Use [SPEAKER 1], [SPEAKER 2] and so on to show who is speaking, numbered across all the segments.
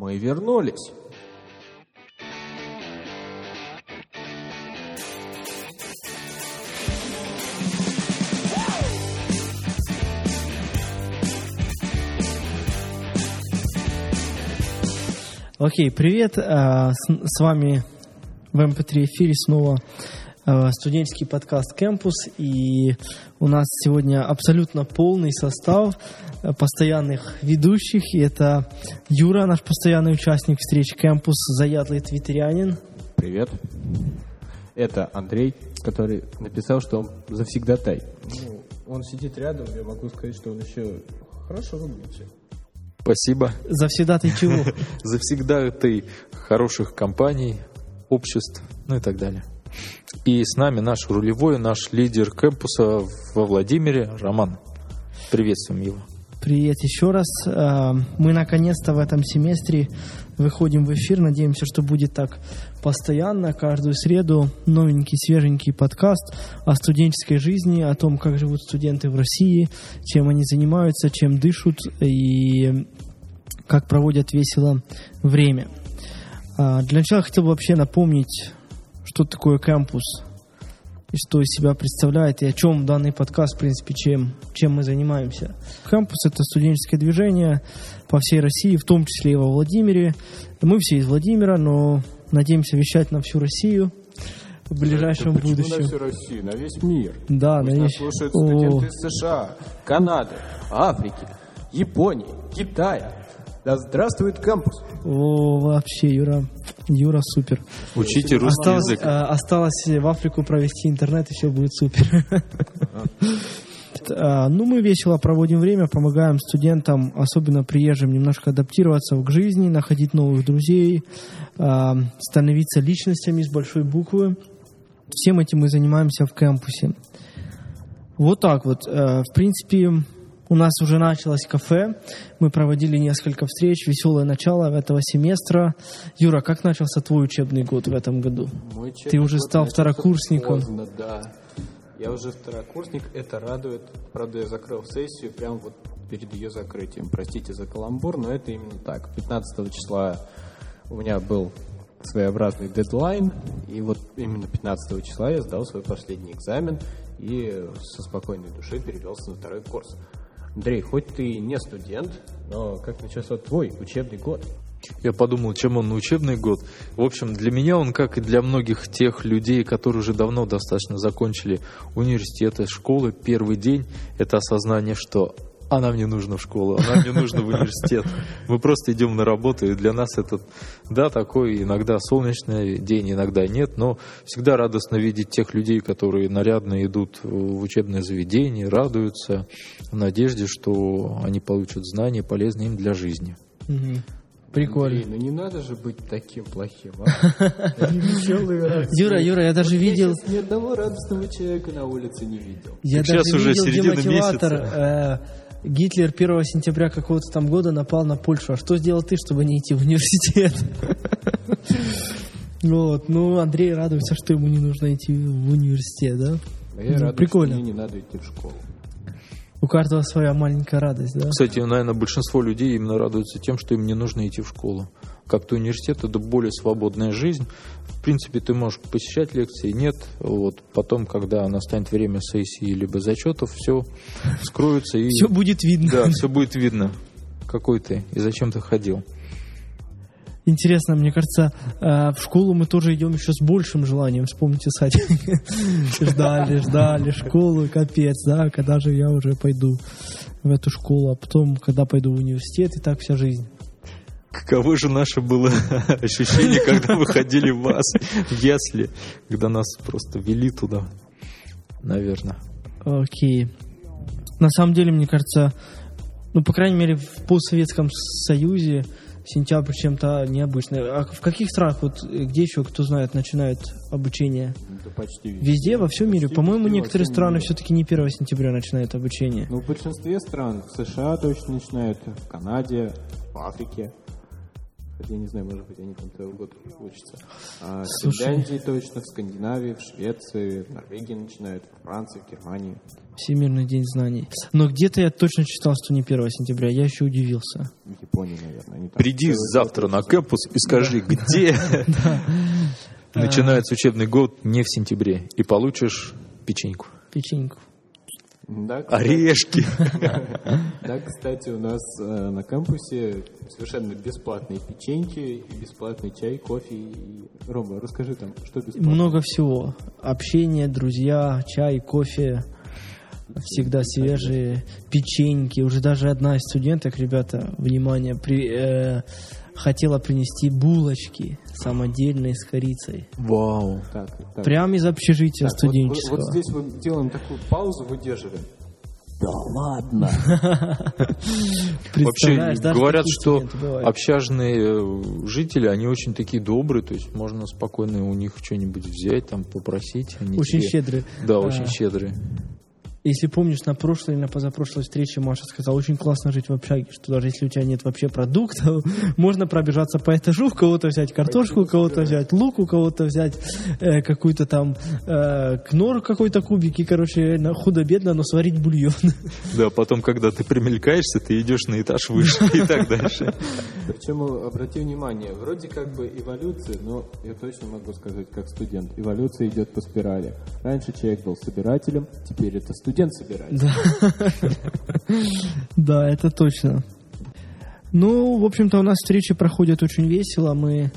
[SPEAKER 1] Мы вернулись.
[SPEAKER 2] Окей, привет. а, С, вами в MP3 эфире снова студенческий подкаст «Кэмпус». И у нас сегодня абсолютно полный состав а, постоянных ведущих. И это Юра, наш постоянный участник встреч «Кэмпус», заядлый твиттерянин.
[SPEAKER 1] Привет. Это Андрей, который написал, что он завсегдатай.
[SPEAKER 3] Ну, он сидит рядом, я могу сказать, что он еще хорошо выглядит.
[SPEAKER 4] Спасибо.
[SPEAKER 2] Завсегда ты чего?
[SPEAKER 4] Завсегда ты хороших компаний, обществ, ну и так далее. И с нами наш рулевой, наш лидер кампуса во Владимире, Роман. Приветствуем его.
[SPEAKER 2] Привет еще раз. А, Мы наконец-то в этом семестре выходим в эфир. Надеемся, что будет так постоянно. Каждую среду новенький, свеженький подкаст о студенческой жизни, о том, как живут студенты в России, чем они занимаются, чем дышат и как проводят весело время. А, Для начала хотел бы вообще напомнить, что такое кампус и что из себя представляет, и о чем данный подкаст, в принципе, чем, чем мы занимаемся. Кампус — это студенческое движение по всей России, в том числе и во Владимире. Мы все из Владимира, но надеемся вещать на всю Россию в ближайшем
[SPEAKER 1] Почему
[SPEAKER 2] будущем.
[SPEAKER 1] на всю Россию, на весь мир?
[SPEAKER 2] Да,
[SPEAKER 1] Пусть
[SPEAKER 2] на весь-
[SPEAKER 1] слушают
[SPEAKER 2] О.
[SPEAKER 1] студенты из США, Канады, Африки, Японии, Китая. Да здравствует кампус.
[SPEAKER 2] О, вообще, Юра, Юра супер.
[SPEAKER 4] Учите русский
[SPEAKER 2] Осталось,
[SPEAKER 4] язык.
[SPEAKER 2] э, осталось в Африку провести интернет, и все будет супер. А, Ну, мы весело проводим время, помогаем студентам, особенно приезжим, немножко адаптироваться к жизни, находить новых друзей, а, становиться личностями с большой буквы. Всем этим мы занимаемся в кампусе. Вот так вот. Э, В принципе, у нас уже началось кафе. Мы проводили несколько встреч. Веселое начало этого семестра. Юра, как начался твой учебный год в этом году?
[SPEAKER 1] Мой
[SPEAKER 2] Ты уже стал второкурсником.
[SPEAKER 1] поздно, да. Я уже второкурсник, это радует. Правда, я закрыл сессию прямо вот перед ее закрытием. Простите за каламбур, но это именно так. 15 числа у меня был своеобразный дедлайн, и вот именно 15 числа я сдал свой последний экзамен и со спокойной душой перевелся на второй курс. Андрей, хоть ты не студент, но как начался твой учебный год?
[SPEAKER 4] Я подумал, чем он учебный год. В общем, для меня он, как и для многих тех людей, которые уже давно достаточно закончили университеты, школы, первый день – это осознание, что а нам не нужно в школу, а нам не нужно в университет. Мы просто идем на работу, и для нас это, да, такой иногда солнечный день, иногда нет, но всегда радостно видеть тех людей, которые нарядно идут в учебное заведение, радуются в надежде, что они получат знания, полезные им для жизни.
[SPEAKER 2] Прикольно.
[SPEAKER 1] Андрей, ну не надо же быть таким плохим, а? Они веселые, радостные.
[SPEAKER 2] Юра, Юра, я даже
[SPEAKER 1] Вот
[SPEAKER 2] видел,
[SPEAKER 1] ни одного радостного человека на улице не видел.
[SPEAKER 2] я
[SPEAKER 4] Так
[SPEAKER 2] даже
[SPEAKER 4] сейчас уже
[SPEAKER 2] видел
[SPEAKER 4] середина
[SPEAKER 2] демотиватор. Гитлер 1 сентября какого-то там года напал на Польшу. А что сделал ты, чтобы не идти в университет? Вот, ну, Андрей радуется, что ему не нужно идти в университет, да?
[SPEAKER 1] А я
[SPEAKER 2] Ну, прикольно.
[SPEAKER 1] что мне не надо идти в школу.
[SPEAKER 2] У каждого своя маленькая радость, да?
[SPEAKER 4] Кстати, наверное, большинство людей именно радуются тем, что им не нужно идти в школу. Как-то университет это более свободная жизнь. В принципе, ты можешь посещать лекции, нет. Вот потом, когда настанет время сессии либо зачетов, все скроется и
[SPEAKER 2] Все будет видно.
[SPEAKER 4] да, все будет видно, какой ты и зачем ты ходил.
[SPEAKER 2] Интересно, мне кажется, э, в школу мы тоже идем еще с большим желанием. Вспомните, кстати. Ждали, ждали школу, капец, да, когда же я уже пойду в эту школу, а потом, когда пойду в университет, и так вся жизнь.
[SPEAKER 4] Каково же наше было ощущение, когда мы ходили в вас, в ясли, когда нас просто вели туда, наверное.
[SPEAKER 2] Окей. На самом деле, мне кажется, ну, по крайней мере, в постсоветском Союзе сентябрь чем-то необычный. А в каких странах, вот где еще, кто знает, начинают обучение?
[SPEAKER 1] Это почти
[SPEAKER 2] Везде, во всем мире.
[SPEAKER 1] Почти
[SPEAKER 2] По-моему,
[SPEAKER 1] везде, во
[SPEAKER 2] некоторые страны
[SPEAKER 1] мире.
[SPEAKER 2] все-таки не 1 сентября начинают обучение.
[SPEAKER 3] Ну, в большинстве стран, в США точно начинают, в Канаде, в Африке.
[SPEAKER 1] Хотя я не знаю, может быть, они там целый год учатся. А в. Финляндии точно, в Скандинавии, в Швеции, в Норвегии начинают, в Франции, в Германии.
[SPEAKER 2] Всемирный день знаний. Но где-то я точно читал, что не 1 сентября. Я еще удивился.
[SPEAKER 1] В Японии, наверное.
[SPEAKER 4] Приди завтра
[SPEAKER 1] год
[SPEAKER 4] на кампус и скажи, где начинается учебный год не в сентябре, и получишь печеньку.
[SPEAKER 2] Печеньку.
[SPEAKER 1] Да, кстати,
[SPEAKER 4] Орешки.
[SPEAKER 1] да, кстати, у нас э, на кампусе совершенно бесплатные печеньки, и бесплатный чай, кофе. И... Рома, расскажи там, что бесплатно.
[SPEAKER 2] Много всего. Общение, друзья, чай, кофе. Всегда свежие печеньки. Уже даже одна из студенток, ребята, внимание, при, э, хотела принести булочки самодельные с корицей.
[SPEAKER 4] Вау.
[SPEAKER 1] Так, так.
[SPEAKER 2] Прямо из общежития
[SPEAKER 1] Так, вот-
[SPEAKER 2] студенческого.
[SPEAKER 1] Вот, вот здесь мы делаем такую паузу, выдерживаем. Да ладно.
[SPEAKER 4] Вообще говорят, что общажные э, жители, они очень такие добрые, то есть можно спокойно у них что-нибудь взять, там попросить.
[SPEAKER 2] Очень щедрые.
[SPEAKER 4] Да, очень щедрые.
[SPEAKER 2] Если помнишь, на прошлой или на позапрошлой встрече Маша сказала, очень классно жить в общаге, что даже если у тебя нет вообще продуктов, можно пробежаться по этажу, у кого-то взять картошку, у кого-то взять лук, у кого-то взять э, какую-то там э, кнор какой-то кубик, и, короче, на- худо-бедно, но сварить бульон.
[SPEAKER 4] Да, потом, когда ты примелькаешься, ты идешь на этаж выше и так дальше.
[SPEAKER 1] Причем, обрати внимание, вроде как бы эволюция, но я точно могу сказать, как студент, эволюция идет по спирали. Раньше человек был собирателем, теперь это студент-собиратель.
[SPEAKER 2] Да, это точно. Ну, в общем-то, у нас встречи проходят очень весело. Мы,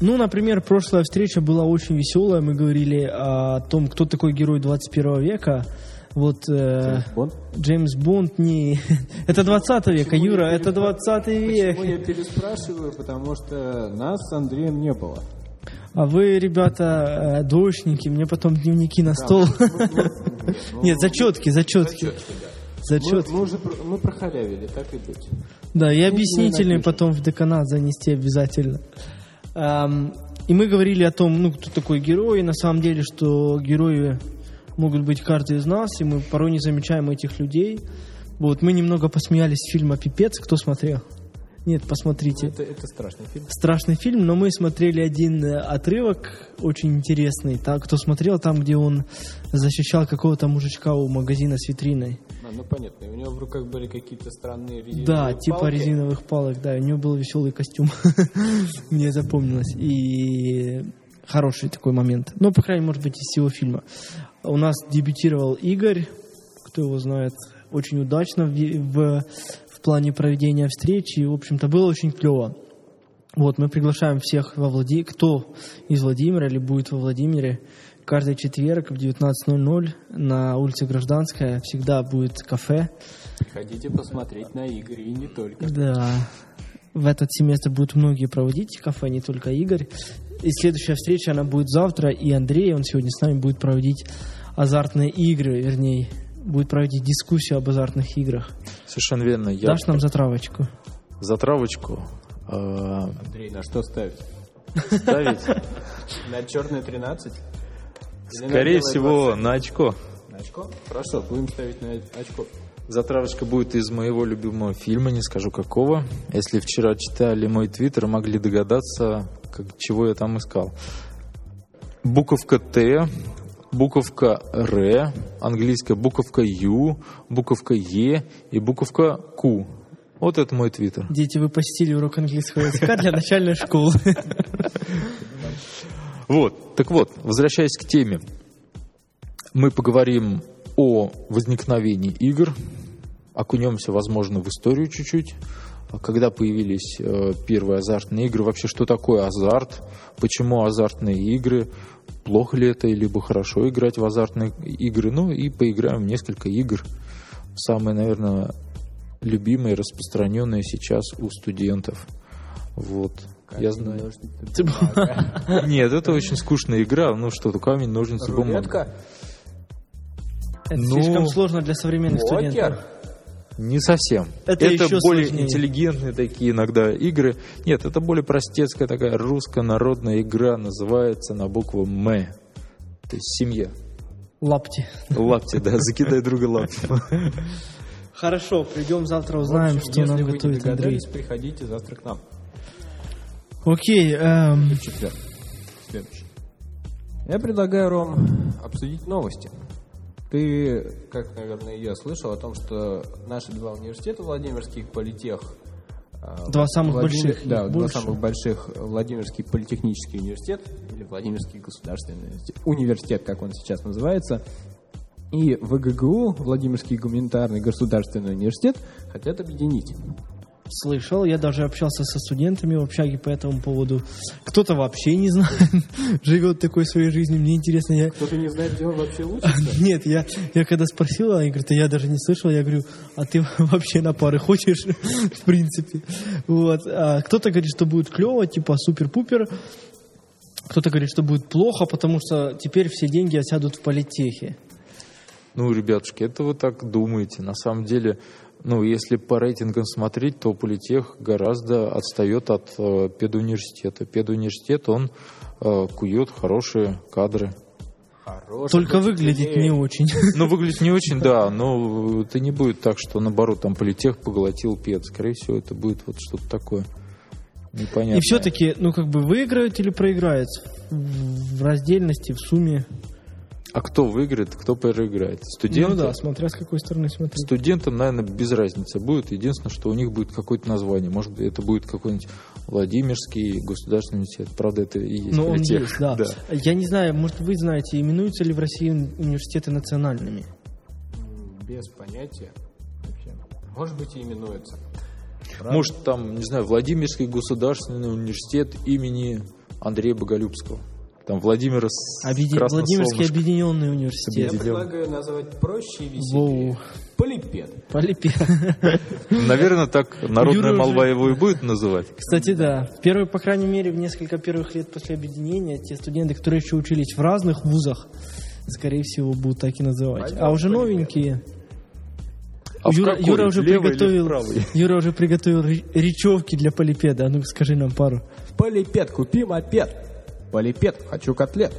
[SPEAKER 2] ну, например, прошлая встреча была очень веселая. Мы говорили о том, кто такой герой 21 века. Вот э,
[SPEAKER 1] Бонд?
[SPEAKER 2] Джеймс Бонд не... это 20 века,
[SPEAKER 1] Почему
[SPEAKER 2] Юра,
[SPEAKER 1] я
[SPEAKER 2] это
[SPEAKER 1] переспра-
[SPEAKER 2] 20 век.
[SPEAKER 1] Почему я переспрашиваю? Потому что нас с Андреем не было.
[SPEAKER 2] А вы, ребята, э, двоечники, мне потом дневники на стол. Нет, зачетки, зачетки.
[SPEAKER 1] Зачетки. Мы, мы уже мы прохалявили, так и быть.
[SPEAKER 2] Да, и
[SPEAKER 1] Ну,
[SPEAKER 2] объяснительные потом в деканат занести обязательно. И мы говорили о том, ну, кто такой герой, и на самом деле, что герои могут быть каждый из нас, и мы порой не замечаем этих людей. Вот, мы немного посмеялись с фильма «Пипец», кто смотрел? Нет, посмотрите.
[SPEAKER 1] Это, это страшный фильм.
[SPEAKER 2] Страшный фильм, но мы смотрели один э, отрывок очень интересный. Та, кто смотрел, там, где он защищал какого-то мужичка у магазина с витриной.
[SPEAKER 1] А, ну понятно, и у него в руках были какие-то странные резиновые
[SPEAKER 2] Да, типа
[SPEAKER 1] палки.
[SPEAKER 2] резиновых палок, да. У него был веселый костюм. Мне запомнилось. И хороший такой момент. Ну, по крайней мере, может быть, из всего фильма. У нас дебютировал Игорь, кто его знает, очень удачно в, в, в плане проведения встречи. И, в общем-то, было очень клево. Вот, мы приглашаем всех во Влади... кто из Владимира или будет во Владимире. Каждый четверг в 19.00 на улице Гражданская всегда будет кафе.
[SPEAKER 1] Приходите посмотреть на игры и не только.
[SPEAKER 2] Да. В этот семестр будут многие проводить кафе, не только Игорь. И следующая встреча, она будет завтра, и Андрей, он сегодня с нами будет проводить азартные игры, вернее, будет проводить дискуссию об азартных играх.
[SPEAKER 4] Совершенно верно. Я
[SPEAKER 2] Дашь нам затравочку?
[SPEAKER 4] затравочку э,
[SPEAKER 1] Андрей, на что ставить?
[SPEAKER 4] ставить,
[SPEAKER 1] На черный 13? Или на
[SPEAKER 4] скорее всего, на очко.
[SPEAKER 1] 20? На очко? Хорошо, будем ставить на очко.
[SPEAKER 4] Затравочка будет из моего любимого фильма, не скажу какого. Если вчера читали мой твиттер, могли догадаться, как, чего я там искал. Буковка Т, буковка Р, английская буковка Ю, буковка Е и буковка Q. Вот это мой твиттер.
[SPEAKER 2] Дети, вы посетили урок английского языка для начальной школы.
[SPEAKER 4] Вот, так вот, возвращаясь к теме, мы поговорим о возникновении игр, окунемся, возможно, в историю чуть-чуть, когда появились э, первые азартные игры, вообще что такое азарт, почему азартные игры, плохо ли это, либо хорошо играть в азартные игры, ну и поиграем в несколько игр, самые, наверное, любимые, распространенные сейчас у студентов. Вот. Я знаю. Нет, это очень скучная игра. Ну что-то камень, ножницы, бумага.
[SPEAKER 1] Рулетка?
[SPEAKER 2] Это
[SPEAKER 4] Ну,
[SPEAKER 2] слишком сложно для современных студентов.
[SPEAKER 4] Не совсем.
[SPEAKER 2] Это еще
[SPEAKER 4] более
[SPEAKER 2] сложнее.
[SPEAKER 4] интеллигентные такие иногда игры. Нет, это более простецкая такая русская народная игра, называется на букву М. То есть семья.
[SPEAKER 2] Лапти.
[SPEAKER 4] Лапти, да, закидай друга лапти.
[SPEAKER 2] Хорошо, придем завтра, узнаем,
[SPEAKER 1] общем,
[SPEAKER 2] что нам готовит Андрей.
[SPEAKER 1] приходите завтра к нам.
[SPEAKER 2] Окей, эм,
[SPEAKER 1] Четверг. Следующий. Я предлагаю, Ром, обсудить новости. Ты, как, наверное, и я слышал о том, что наши два университета, Владимирский политех, а,
[SPEAKER 2] Два самых
[SPEAKER 1] Владимир-
[SPEAKER 2] больших,
[SPEAKER 1] Да,
[SPEAKER 2] их
[SPEAKER 1] два
[SPEAKER 2] больше.
[SPEAKER 1] самых больших, Владимирский политехнический университет, или Владимирский государственный университет, университет, как он сейчас называется, и ВГГУ, Владимирский гуманитарный государственный университет, хотят объединить.
[SPEAKER 2] Слышал, я даже общался со студентами в общаге по этому поводу. Кто-то вообще не знает, живет такой своей жизнью. Мне интересно, я...
[SPEAKER 1] Кто-то не знает, где он вообще учится?
[SPEAKER 2] Нет, я, я когда спросил, они говорят, «А я даже не слышал, я говорю, а ты вообще на пары хочешь, в принципе. Вот. А кто-то говорит, что будет клево, типа супер-пупер. Кто-то говорит, что будет плохо, потому что теперь все деньги осядут в политехе.
[SPEAKER 4] Ну, ребятушки, это вы так думаете. На самом деле, ну, если по рейтингам смотреть, то политех гораздо отстает от э, педуниверситета. Педуниверситет, он э, кует хорошие кадры.
[SPEAKER 1] Хороший
[SPEAKER 2] Только выглядит не очень.
[SPEAKER 4] Ну, выглядит не очень, да, но это не будет так, что, наоборот, там политех поглотил пед. Скорее всего, это будет вот что-то такое непонятное.
[SPEAKER 2] И все-таки, ну как бы выиграют или проиграют в в раздельности, в сумме.
[SPEAKER 4] А кто выиграет, кто проиграет? Студенты?
[SPEAKER 2] Ну да, смотря с какой стороны смотреть.
[SPEAKER 4] Студентам, наверное, без разницы будет. Единственное, что у них будет какое-то название. Может быть, это будет какой-нибудь Владимирский государственный университет. Правда, это и есть
[SPEAKER 2] Ну, он
[SPEAKER 4] политех.
[SPEAKER 2] есть, да. Я не знаю, может, вы знаете, именуются ли в России университеты национальными?
[SPEAKER 1] Без понятия. Вообще. Может быть, и именуется.
[SPEAKER 4] Может, там, не знаю, Владимирский государственный университет имени Андрея Боголюбского. Там Владимир
[SPEAKER 2] Объеди- Владимирский объединенный
[SPEAKER 1] Я
[SPEAKER 2] университет.
[SPEAKER 1] предлагаю назвать проще и веселее.
[SPEAKER 2] Воу.
[SPEAKER 1] Полипед.
[SPEAKER 2] Полипе.
[SPEAKER 4] Наверное, так народная
[SPEAKER 2] Юра
[SPEAKER 4] молва
[SPEAKER 2] уже-
[SPEAKER 4] его и будет называть.
[SPEAKER 2] Кстати, да. В первые, по крайней мере, в несколько первых лет после объединения, те студенты, которые еще учились в разных вузах, скорее всего, будут так и называть. А уже новенькие...
[SPEAKER 4] А
[SPEAKER 2] Юра,
[SPEAKER 4] какой?
[SPEAKER 2] Юра уже
[SPEAKER 4] в
[SPEAKER 2] приготовил? Юра уже приготовил ре- речевки для полипеда. А ну скажи нам пару.
[SPEAKER 1] Полипед, купи мопед. Полипед, хочу котлет.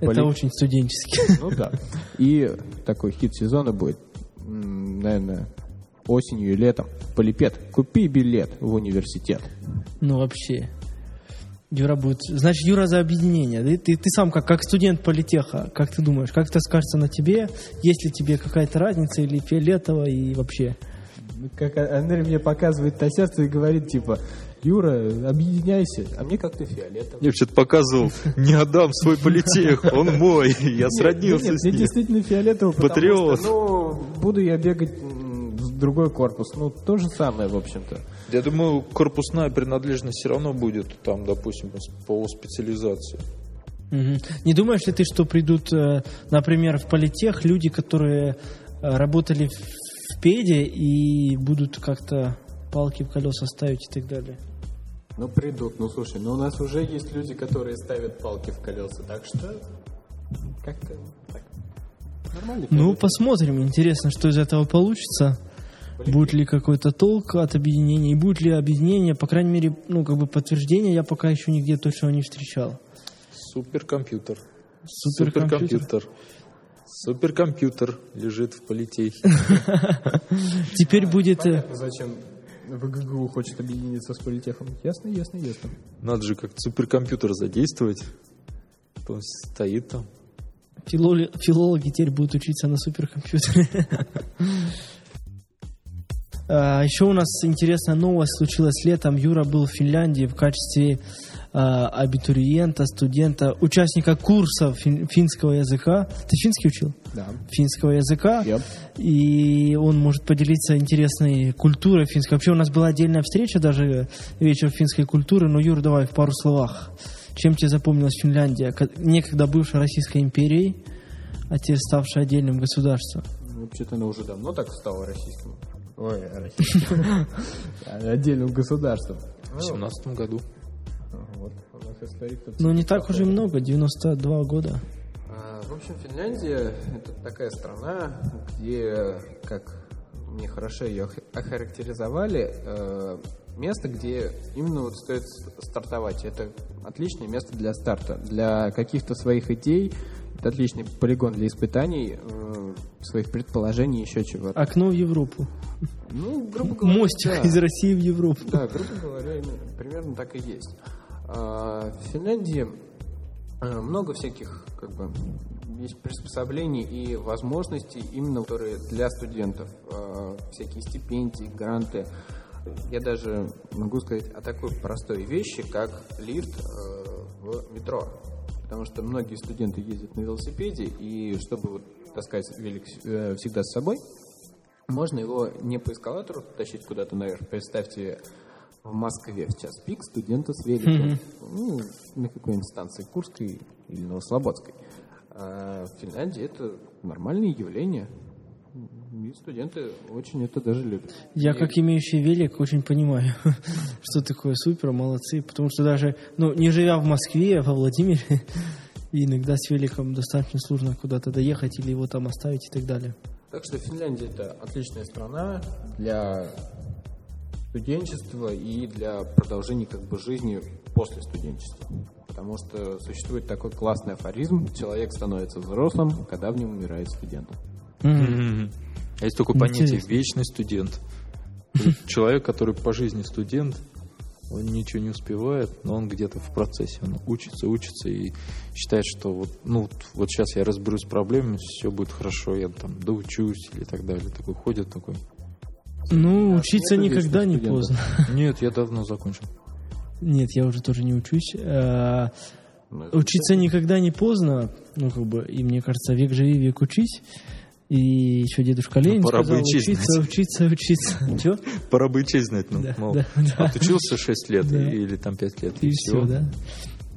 [SPEAKER 2] Это
[SPEAKER 1] Поли-
[SPEAKER 2] очень студенчески.
[SPEAKER 1] Ну да. И такой хит сезона будет, наверное, осенью и летом. Полипед, купи билет в университет.
[SPEAKER 2] Ну вообще. Юра будет... Значит, Юра за объединение. Ты, ты, ты сам как, как студент политеха, как ты думаешь, как это скажется на тебе? Есть ли тебе какая-то разница или фиолетово и вообще?
[SPEAKER 1] Как Андрей мне показывает на сердце и говорит, типа, Юра, объединяйся. А мне как-то фиолетово.
[SPEAKER 4] Я что-то показывал, не отдам свой политех, он мой, я сроднился с
[SPEAKER 1] мне
[SPEAKER 4] ним.
[SPEAKER 1] действительно фиолетово, потому
[SPEAKER 4] Патриот.
[SPEAKER 1] что, ну, буду я бегать в другой корпус. Ну, то же самое, в общем-то.
[SPEAKER 4] Я думаю, корпусная принадлежность все равно будет там, допустим, по специализации.
[SPEAKER 2] Не думаешь ли ты, что придут, э, например, в политех люди, которые э, работали в, в педе и будут как-то палки в колеса ставить и так далее?
[SPEAKER 1] Ну, придут. Ну, слушай, ну у нас уже есть люди, которые ставят палки в колеса, так что как-то так. Нормально.
[SPEAKER 2] Ну, посмотрим. Интересно, что из этого получится. Будет ли какой-то толк от объединения, и будет ли объединение, по крайней мере, ну, как бы подтверждение я пока еще нигде точно не встречал.
[SPEAKER 4] Суперкомпьютер.
[SPEAKER 2] Суперкомпьютер.
[SPEAKER 4] Суперкомпьютер. Суперкомпьютер лежит в политехе.
[SPEAKER 2] Теперь будет... э,
[SPEAKER 1] Зачем ВГГУ хочет объединиться с политехом? Ясно, ясно, ясно.
[SPEAKER 4] Надо же как-то суперкомпьютер задействовать. Он стоит там.
[SPEAKER 2] Филоли- филологи теперь будут учиться на суперкомпьютере. А, Еще у нас интересная новость случилась летом. Юра был в Финляндии в качестве а, абитуриента, студента, участника курса фин- финского языка. Ты финский учил?
[SPEAKER 1] Да.
[SPEAKER 2] Финского языка.
[SPEAKER 1] Yep.
[SPEAKER 2] И он может поделиться интересной культурой финской. Вообще у нас была отдельная встреча, даже вечер финской культуры. Но, Юр, давай в пару словах. Чем тебе запомнилась Финляндия? Некогда бывшая Российской империей, а теперь ставшая отдельным государством.
[SPEAKER 1] Ну, Вообще-то она уже давно так стала российским. Ой, российским. Отдельным государством.
[SPEAKER 4] В семнадцатом году.
[SPEAKER 1] Вот,
[SPEAKER 2] Ну, не так уже много, 92 года.
[SPEAKER 1] В общем, Финляндия – это такая страна, где, как мне хорошо ее ох- охарактеризовали, э, место, где именно вот стоит стартовать. Это отличное место для старта, для каких-то своих идей. Это отличный полигон для испытаний, э, своих предположений, еще чего-то.
[SPEAKER 2] Окно в Европу.
[SPEAKER 1] Ну, грубо говоря,
[SPEAKER 2] Мостик
[SPEAKER 1] да.
[SPEAKER 2] из России в Европу.
[SPEAKER 1] Да, грубо говоря, примерно так и есть. А, В Финляндии много всяких как бы есть приспособлений и возможностей именно которые для студентов. А, Всякие стипендии, гранты. Я даже могу сказать о такой простой вещи, как лифт э, в метро. Потому что многие студенты ездят на велосипеде, и чтобы таскать велик э, всегда с собой, можно его не по эскалатору тащить куда-то наверх. Представьте, в Москве в час пик студента с великом. Ну, на какой-нибудь станции Курской или Новослободской. А в Финляндии это нормальное явление. И студенты очень это даже любят.
[SPEAKER 2] Я,
[SPEAKER 1] И-
[SPEAKER 2] как имеющий велик, очень понимаю, что такое супер, молодцы. Потому что даже, ну, не живя в Москве, а во Владимире, иногда с великом достаточно сложно куда-то доехать или его там оставить и так далее.
[SPEAKER 1] Так что Финляндия это отличная страна для студенчества и для продолжения как бы жизни после студенчества. Потому что существует такой классный афоризм «Человек становится взрослым, когда в нем умирает студент».
[SPEAKER 4] А Есть такое понятие
[SPEAKER 2] Интересно.
[SPEAKER 4] вечный студент. Человек, который по жизни студент, он ничего не успевает, но он где-то в процессе, он учится, учится и считает, что вот, ну, вот, вот сейчас я разберусь с проблемами, все будет хорошо, я там доучусь или так далее. Такой ходит такой.
[SPEAKER 2] Ну,
[SPEAKER 1] А
[SPEAKER 2] учиться
[SPEAKER 1] нету
[SPEAKER 2] никогда не поздно.
[SPEAKER 4] Нет, я давно закончил.
[SPEAKER 2] Нет, я уже тоже не учусь. Э,
[SPEAKER 1] Ну,
[SPEAKER 2] Учиться никогда не поздно. Ну, как бы, и мне кажется, век живи, век учись. И еще дедушка Ленин
[SPEAKER 4] пора бы
[SPEAKER 2] сказал, учиться,
[SPEAKER 4] знать.
[SPEAKER 2] учиться, учиться. Че?
[SPEAKER 4] Пора бы и честь знать, ну,
[SPEAKER 2] Да,
[SPEAKER 4] мол,
[SPEAKER 2] да, да.
[SPEAKER 4] отучился 6 лет
[SPEAKER 2] Да.
[SPEAKER 4] или там 5 лет,
[SPEAKER 2] И
[SPEAKER 4] и
[SPEAKER 2] все,
[SPEAKER 4] все.
[SPEAKER 2] да.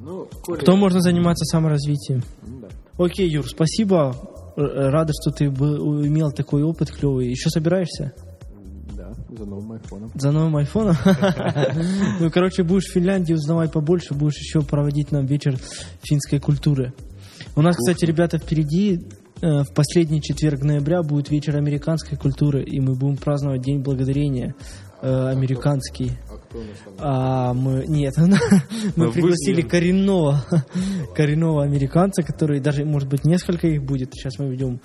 [SPEAKER 1] Ну, коли-
[SPEAKER 2] Кто можно заниматься саморазвитием?
[SPEAKER 1] Ну, да.
[SPEAKER 2] Окей, Юр, спасибо. Р- Рада, что ты был- имел такой опыт клевый. Еще собираешься?
[SPEAKER 1] За новым айфоном.
[SPEAKER 2] За новым айфоном? Ну, короче, будешь в Финляндии узнавать побольше, будешь еще проводить нам вечер финской культуры. У нас, кстати, ребята, впереди э, в последний четверг ноября будет вечер американской культуры, и мы будем праздновать День Благодарения э, американский.
[SPEAKER 1] А?
[SPEAKER 2] А мы нет, мы
[SPEAKER 4] вы
[SPEAKER 2] пригласили коренного, коренного американца, который даже, может быть, несколько их будет. Сейчас мы ведем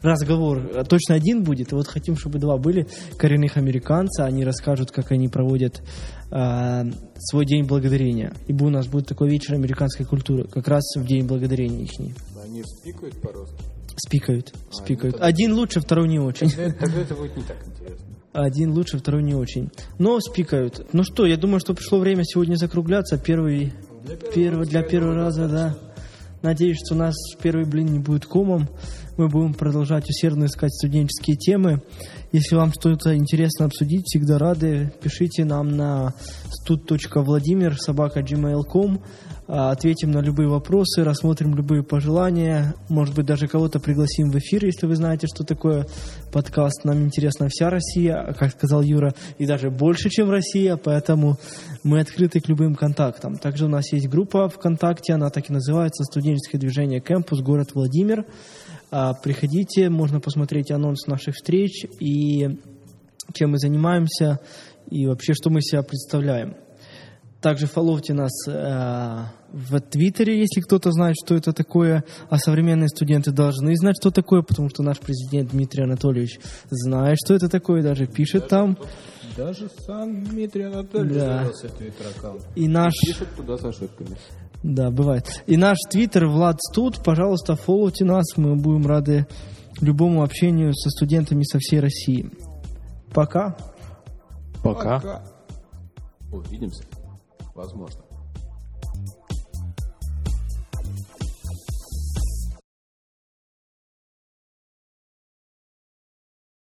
[SPEAKER 2] разговор. А Точно один будет. И вот хотим, чтобы два были коренных американца. Они расскажут, как они проводят а, свой день благодарения. И у нас будет такой вечер американской культуры, как раз в день благодарения их
[SPEAKER 1] Они спикают по-русски?
[SPEAKER 2] спикают, спикают.
[SPEAKER 1] тогда-
[SPEAKER 2] Один лучше, второй не очень.
[SPEAKER 1] Тогда, тогда это будет не так интересно.
[SPEAKER 2] Один лучше, второй не очень. Но спикают. Ну что, я думаю, что пришло время сегодня закругляться. Первый, первый, для первого раза, да. Надеюсь, что у нас первый блин не будет комом. Мы будем продолжать усердно искать студенческие темы. Если вам что-то интересно обсудить, всегда рады. Пишите нам на stud.vladimir собака gmail.com. А, Ответим на любые вопросы, рассмотрим любые пожелания. Может быть, даже кого-то пригласим в эфир, если вы знаете, что такое подкаст. Нам интересна вся Россия, как сказал Юра, и даже больше, чем Россия, поэтому мы открыты к любым контактам. Также у нас есть группа ВКонтакте, она так и называется «Студенческое движение Кэмпус, город Владимир». А, Приходите, можно посмотреть анонс наших встреч и чем мы занимаемся, и вообще, что мы себя представляем. Также фолловьте нас э, в Твиттере, если кто-то знает, что это такое. А современные студенты должны знать, что такое, потому что наш президент Дмитрий Анатольевич знает, что это такое, даже пишет там.
[SPEAKER 1] Даже сам Дмитрий Анатольевич
[SPEAKER 2] Да.
[SPEAKER 1] себе твиттер-аккаунт.
[SPEAKER 2] И наш...
[SPEAKER 1] Пишет туда с ошибками.
[SPEAKER 2] Да, бывает. И наш твиттер Влад Студ, пожалуйста, фолловьте нас, мы будем рады любому общению со студентами со всей России. Пока.
[SPEAKER 4] Пока.
[SPEAKER 1] Увидимся. Возможно.